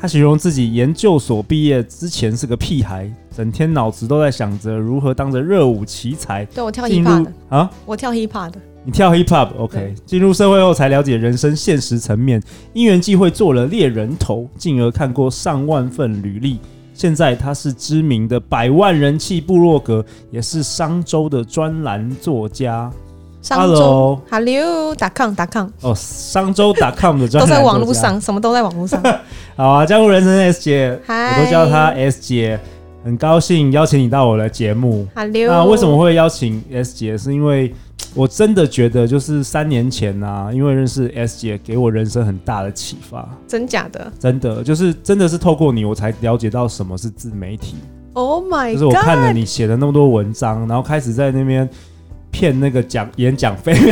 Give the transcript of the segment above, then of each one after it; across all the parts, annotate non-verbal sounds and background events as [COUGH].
他形容自己研究所毕业之前是个屁孩，整天脑子都在想着如何当着热舞奇才。对，我跳 hip hop 的啊，我跳 hip hop 的。你跳 hip hop，OK？进入社会后才了解人生现实层面，因缘际会做了猎人头，进而看过上万份履历。现在他是知名的百万人气部落格，也是商周的专栏作家。Hello，Hello，.com.com 哦，商周 .com 的专栏都在网络上，什么都在网络上。[LAUGHS] 好啊，江湖人生 S 姐我都叫她 S 姐，很高兴邀请你到我的节目。Hello，那为什么会邀请 S 姐？是因为我真的觉得，就是三年前啊，因为认识 S 姐，给我人生很大的启发。真假的？真的，就是真的是透过你，我才了解到什么是自媒体。Oh my God！就是我看了你写的那么多文章，然后开始在那边。骗那个讲演讲费 [LAUGHS] 没有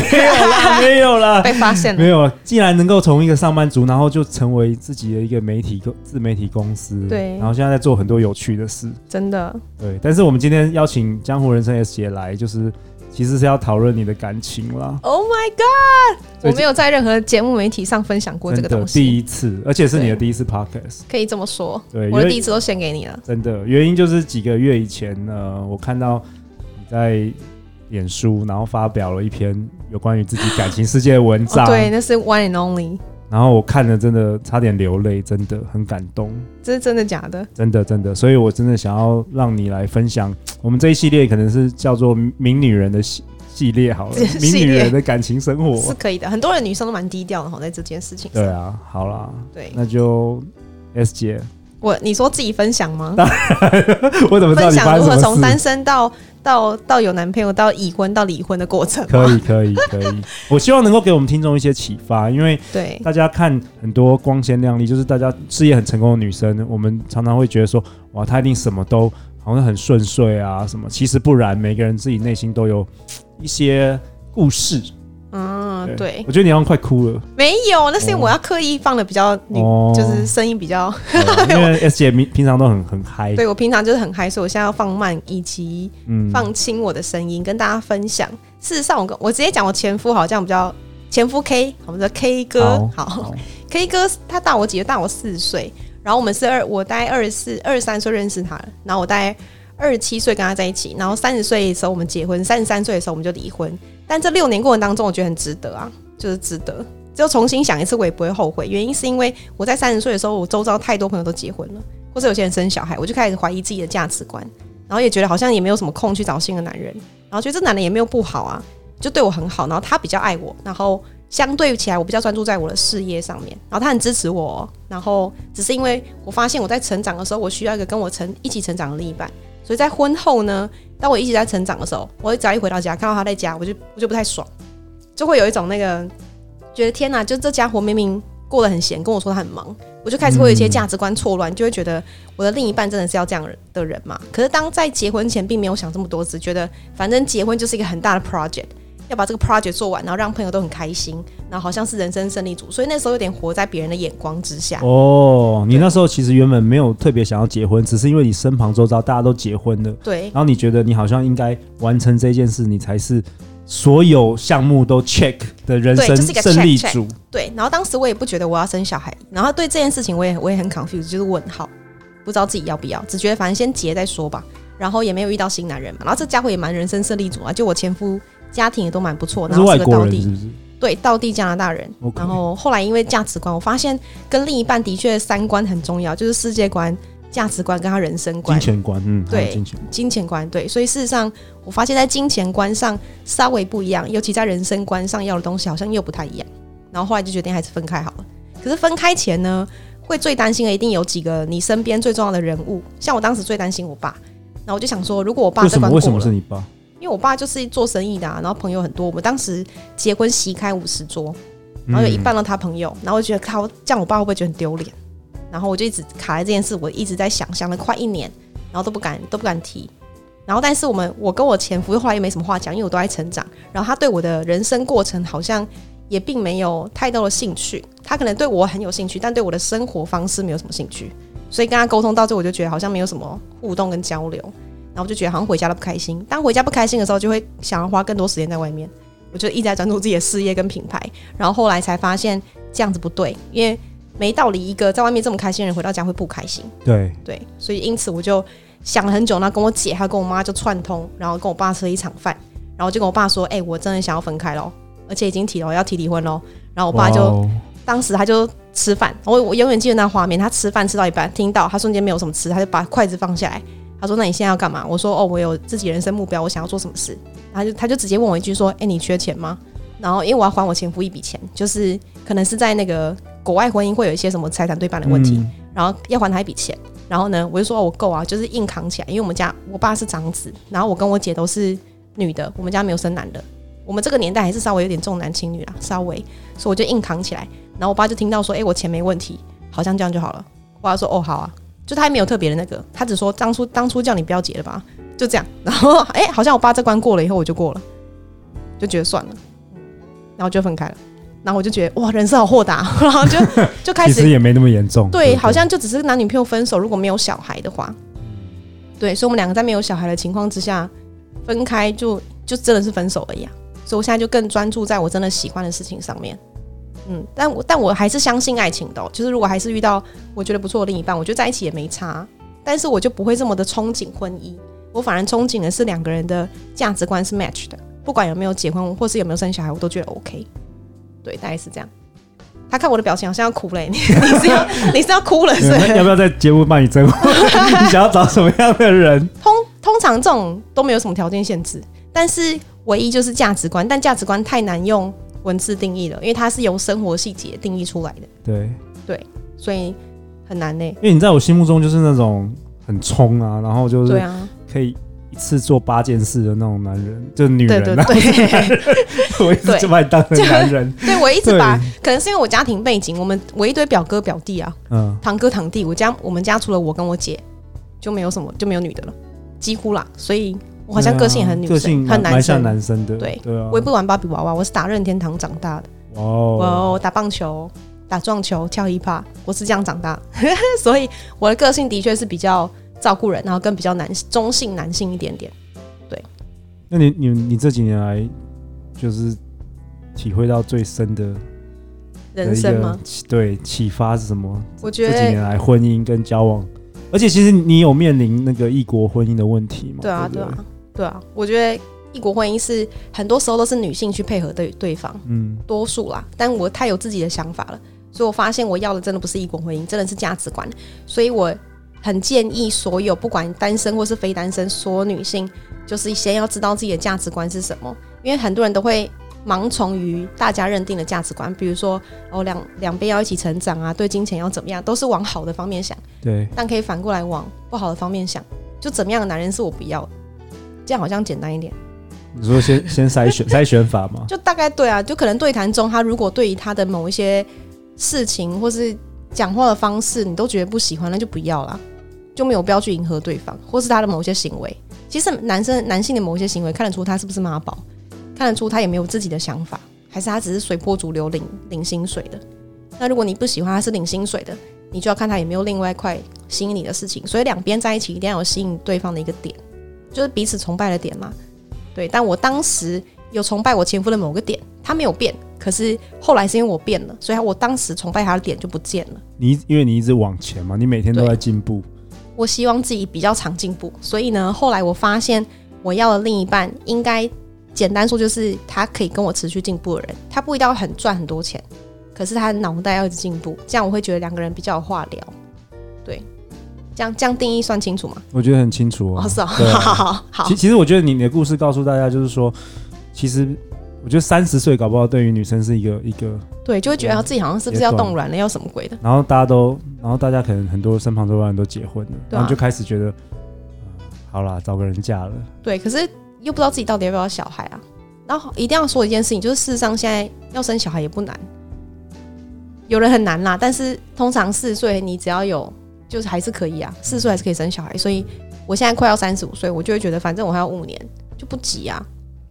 啦，没有啦，被发现了没有。既然能够从一个上班族，然后就成为自己的一个媒体自媒体公司，对，然后现在在做很多有趣的事，真的。对，但是我们今天邀请江湖人生 S 姐来，就是其实是要讨论你的感情啦。Oh my god！我没有在任何节目媒体上分享过这个东西，第一次，而且是你的第一次 podcast，可以这么说。对，我的第一次都献给你了。真的，原因就是几个月以前呢，我看到你在。脸书，然后发表了一篇有关于自己感情世界的文章。哦、对，那是 One and Only。然后我看了，真的差点流泪，真的很感动。这是真的假的？真的真的，所以我真的想要让你来分享。[TSK] 我们这一系列可能是叫做 [LAUGHS] “名女人”的系系列，好了，“名女人”的感情生活是可以的。很多人女生都蛮低调的哈，在这件事情上。对啊，好啦，对，那就 S 姐，我你说自己分享吗？[LAUGHS] 我怎么知道你分享如何从单身到？到到有男朋友，到已婚，到离婚的过程，可以可以可以。[LAUGHS] 我希望能够给我们听众一些启发，因为对大家看很多光鲜亮丽，就是大家事业很成功的女生，我们常常会觉得说，哇，她一定什么都好像很顺遂啊，什么。其实不然，每个人自己内心都有一些故事。嗯，对，我觉得你好像快哭了。没有，那是因为我要刻意放的比较，哦、就是声音比较。哦、因为 [LAUGHS] S 姐平平常都很很嗨。对，我平常就是很嗨，所以我现在要放慢以及放轻我的声音，嗯、跟大家分享。事实上我，我我直接讲我前夫好像比较前夫 K，我们的 K 哥，好，好，K 哥他大我几岁？大我四岁。然后我们是二，我大概二十四、二十三岁认识他，然后我大概二十七岁跟他在一起，然后三十岁的时候我们结婚，三十三岁的时候我们就离婚。但这六年过程当中，我觉得很值得啊，就是值得。就重新想一次，我也不会后悔。原因是因为我在三十岁的时候，我周遭太多朋友都结婚了，或者有些人生小孩，我就开始怀疑自己的价值观，然后也觉得好像也没有什么空去找新的男人，然后觉得这男人也没有不好啊，就对我很好，然后他比较爱我，然后相对起来，我比较专注在我的事业上面，然后他很支持我，然后只是因为我发现我在成长的时候，我需要一个跟我成一起成长的另一半。所以在婚后呢，当我一直在成长的时候，我只要一回到家看到他在家，我就我就不太爽，就会有一种那个觉得天呐，就这家伙明明过得很闲，跟我说他很忙，我就开始会有一些价值观错乱，就会觉得我的另一半真的是要这样的人嘛？可是当在结婚前，并没有想这么多，只觉得反正结婚就是一个很大的 project。要把这个 project 做完，然后让朋友都很开心，然后好像是人生胜利组，所以那时候有点活在别人的眼光之下。哦，你那时候其实原本没有特别想要结婚，只是因为你身旁周遭大家都结婚了，对，然后你觉得你好像应该完成这件事，你才是所有项目都 check 的人生胜利组。对，对，然后当时我也不觉得我要生小孩，然后对这件事情我也我也很 confused，就是问号，不知道自己要不要，只觉得反正先结再说吧。然后也没有遇到新男人嘛，然后这家伙也蛮人生胜利组啊，就我前夫。家庭也都蛮不错，然后是个道地，对，道地加拿大人。然后后来因为价值观，我发现跟另一半的确三观很重要，就是世界观、价值观跟他人生观、金钱观，嗯，对，金钱，金钱观，对。所以事实上，我发现在金钱观上稍微不一样，尤其在人生观上要的东西好像又不太一样。然后后来就决定还是分开好了。可是分开前呢，会最担心的一定有几个你身边最重要的人物，像我当时最担心我爸。然后我就想说，如果我爸这关过了，为什么是你爸？因为我爸就是做生意的，啊，然后朋友很多。我们当时结婚席开五十桌，然后有一半都他朋友，然后我就觉得他这样，我爸会不会觉得很丢脸？然然后我就一直卡在这件事，我一直在想，想了快一年，然后都不敢都不敢提。然后，但是我们我跟我前夫后来也没什么话讲，因为我都在成长。然后他对我的人生过程好像也并没有太多的兴趣。他可能对我很有兴趣，但对我的生活方式没有什么兴趣。所以跟他沟通到最后，我就觉得好像没有什么互动跟交流。然后我就觉得好像回家都不开心。当回家不开心的时候，就会想要花更多时间在外面。我就一直在专注自己的事业跟品牌。然后后来才发现这样子不对，因为没道理一个在外面这么开心的人回到家会不开心。对对，所以因此我就。想了很久，然后跟我姐还有跟我妈就串通，然后跟我爸吃了一场饭，然后就跟我爸说：“哎、欸，我真的想要分开喽，而且已经提了要提离婚喽。”然后我爸就、哦、当时他就吃饭，我我永远记得那画面，他吃饭吃到一半，听到他瞬间没有什么吃，他就把筷子放下来，他说：“那你现在要干嘛？”我说：“哦，我有自己人生目标，我想要做什么事。”然后就他就直接问我一句说：“哎、欸，你缺钱吗？”然后因为我要还我前夫一笔钱，就是可能是在那个国外婚姻会有一些什么财产对半的问题，嗯、然后要还他一笔钱。然后呢，我就说我够啊，就是硬扛起来。因为我们家我爸是长子，然后我跟我姐都是女的，我们家没有生男的。我们这个年代还是稍微有点重男轻女啦，稍微，所以我就硬扛起来。然后我爸就听到说，哎，我钱没问题，好像这样就好了。我爸说，哦，好啊，就他还没有特别的那个，他只说当初当初叫你不要结了吧，就这样。然后，[LAUGHS] 哎，好像我爸这关过了以后，我就过了，就觉得算了，然后就分开了。然后我就觉得哇，人生好豁达，[LAUGHS] 然后就就开始，[LAUGHS] 其实也没那么严重，对，对对，好像就只是男女朋友分手，如果没有小孩的话，对，所以我们两个在没有小孩的情况之下分开就，就就真的是分手而已啊。所以我现在就更专注在我真的喜欢的事情上面，嗯，但我但我还是相信爱情的哦，就是如果还是遇到我觉得不错的另一半，我觉得在一起也没差，但是我就不会这么的憧憬婚姻，我反而憧憬的是两个人的价值观是 match 的，不管有没有结婚或是有没有生小孩，我都觉得 OK。对，大概是这样。他看我的表情好像要哭了，你 [LAUGHS] 你是要你是要哭了是不是？要不要在节目帮你征婚？[LAUGHS] 你想要找什么样的人？[LAUGHS] 通通常这种都没有什么条件限制，但是唯一就是价值观，但价值观太难用文字定义了，因为它是由生活细节定义出来的。对对，所以很难呢。因为你在我心目中就是那种很冲啊，然后就是对啊，可以。一次做八件事的那种男人，就是女人，对对对，[LAUGHS] 我一直就把你当成男人。对，我一直把，可能是因为我家庭背景，我们我一堆表哥表弟啊，嗯，堂哥堂弟，我家我们家除了我跟我姐，就没有什么就没有女的了，几乎啦。所以我好像个性很女生，很男生，男生的。对对啊，我也不玩芭比娃娃，我是打任天堂长大的。哦，我打棒球、打撞球、跳 hiphop，我是这样长大，[LAUGHS] 所以我的个性的确是比较。照顾人，然后跟比较男中性男性一点点，对。那你你你这几年来，就是体会到最深的人生吗？对，启发是什么？我觉得这几年来婚姻跟交往，而且其实你有面临那个异国婚姻的问题吗？对啊，对啊，对啊。我觉得异国婚姻是很多时候都是女性去配合对对方，嗯，多数啦。但我太有自己的想法了，所以我发现我要的真的不是异国婚姻，真的是价值观，所以我。很建议所有不管单身或是非单身，所有女性就是先要知道自己的价值观是什么，因为很多人都会盲从于大家认定的价值观，比如说哦两两边要一起成长啊，对金钱要怎么样，都是往好的方面想。对，但可以反过来往不好的方面想，就怎么样的男人是我不要的，这样好像简单一点。你说先 [LAUGHS] 先筛选筛选法吗？就大概对啊，就可能对谈中他如果对于他的某一些事情或是讲话的方式你都觉得不喜欢，那就不要了。就没有必要去迎合对方，或是他的某些行为。其实男生男性的某些行为看得出他是不是妈宝，看得出他也没有自己的想法，还是他只是随波逐流领领薪水的。那如果你不喜欢他是领薪水的，你就要看他有没有另外一块吸引你的事情。所以两边在一起一定要有吸引对方的一个点，就是彼此崇拜的点嘛。对，但我当时有崇拜我前夫的某个点，他没有变，可是后来是因为我变了，所以我当时崇拜他的点就不见了。你因为你一直往前嘛，你每天都在进步。我希望自己比较常进步，所以呢，后来我发现我要的另一半应该简单说就是他可以跟我持续进步的人，他不一定要很赚很多钱，可是他的脑袋要一直进步，这样我会觉得两个人比较有话聊。对，这样这样定义算清楚吗？我觉得很清楚哦。哦是哦，[LAUGHS] 好好好好。其其实我觉得你你的故事告诉大家就是说，其实。我觉得三十岁搞不好对于女生是一个一个对，就会觉得自己好像是不是要冻卵了，要什么鬼的。然后大家都，然后大家可能很多身旁周围人都结婚了，啊、然后就开始觉得，呃、好啦，找个人嫁了。对，可是又不知道自己到底要不要小孩啊。然后一定要说一件事情，就是事实上现在要生小孩也不难，有人很难啦，但是通常四十岁你只要有，就是还是可以啊，四岁还是可以生小孩。所以我现在快要三十五岁，我就会觉得反正我还有五年，就不急啊，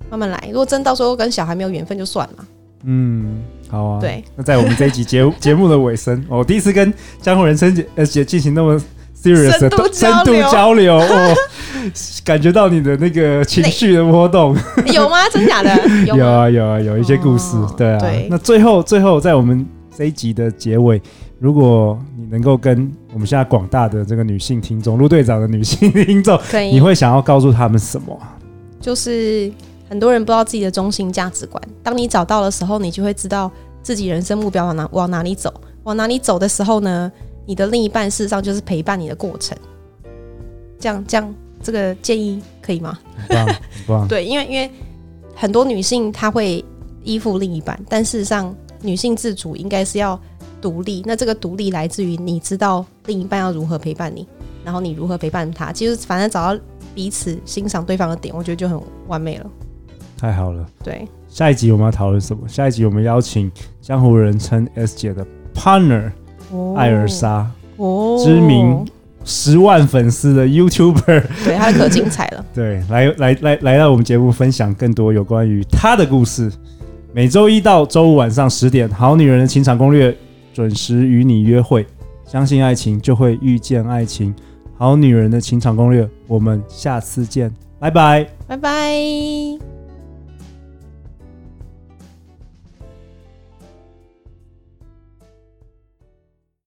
慢慢来。如果真到时候跟小孩没有缘分，就算了。嗯，好啊。对，那在我们这一集节节目的尾声，我 [LAUGHS] 第一次跟江湖人生姐姐进行那么 serious 的深度交流，哦，[LAUGHS] 感觉到你的那个情绪的波动，[LAUGHS] 有吗？真假的？有，有啊，有啊，有一些故事，哦、对啊。对那最后，最后在我们这一集的结尾，如果你能够跟我们现在广大的这个女性听众，陆队长的女性听众，你会想要告诉他们什么？就是。很多人不知道自己的中心价值观，当你找到的时候，你就会知道自己人生目标往哪往哪里走。往哪里走的时候呢，你的另一半事实上就是陪伴你的过程。这样这样，这个建议可以吗？很 [LAUGHS] 棒，很棒。对，因为因为很多女性她会依附另一半，但事实上女性自主应该是要独立。那这个独立来自于你知道另一半要如何陪伴你，然后你如何陪伴他。其实反正找到彼此欣赏对方的点，我觉得就很完美了。太好了，对，下一集我们要讨论什么？下一集我们邀请江湖人称 S 姐的 partner 艾尔莎，哦，知名十万粉丝的 YouTuber，[LAUGHS] 对，她可精彩了。[LAUGHS] 对，来来来来到我们节目分享更多有关于她的故事。每周一到周五晚上十点，《好女人的情场攻略》准时与你约会。相信爱情，就会遇见爱情。好女人的情场攻略，我们下次见，拜拜，拜拜。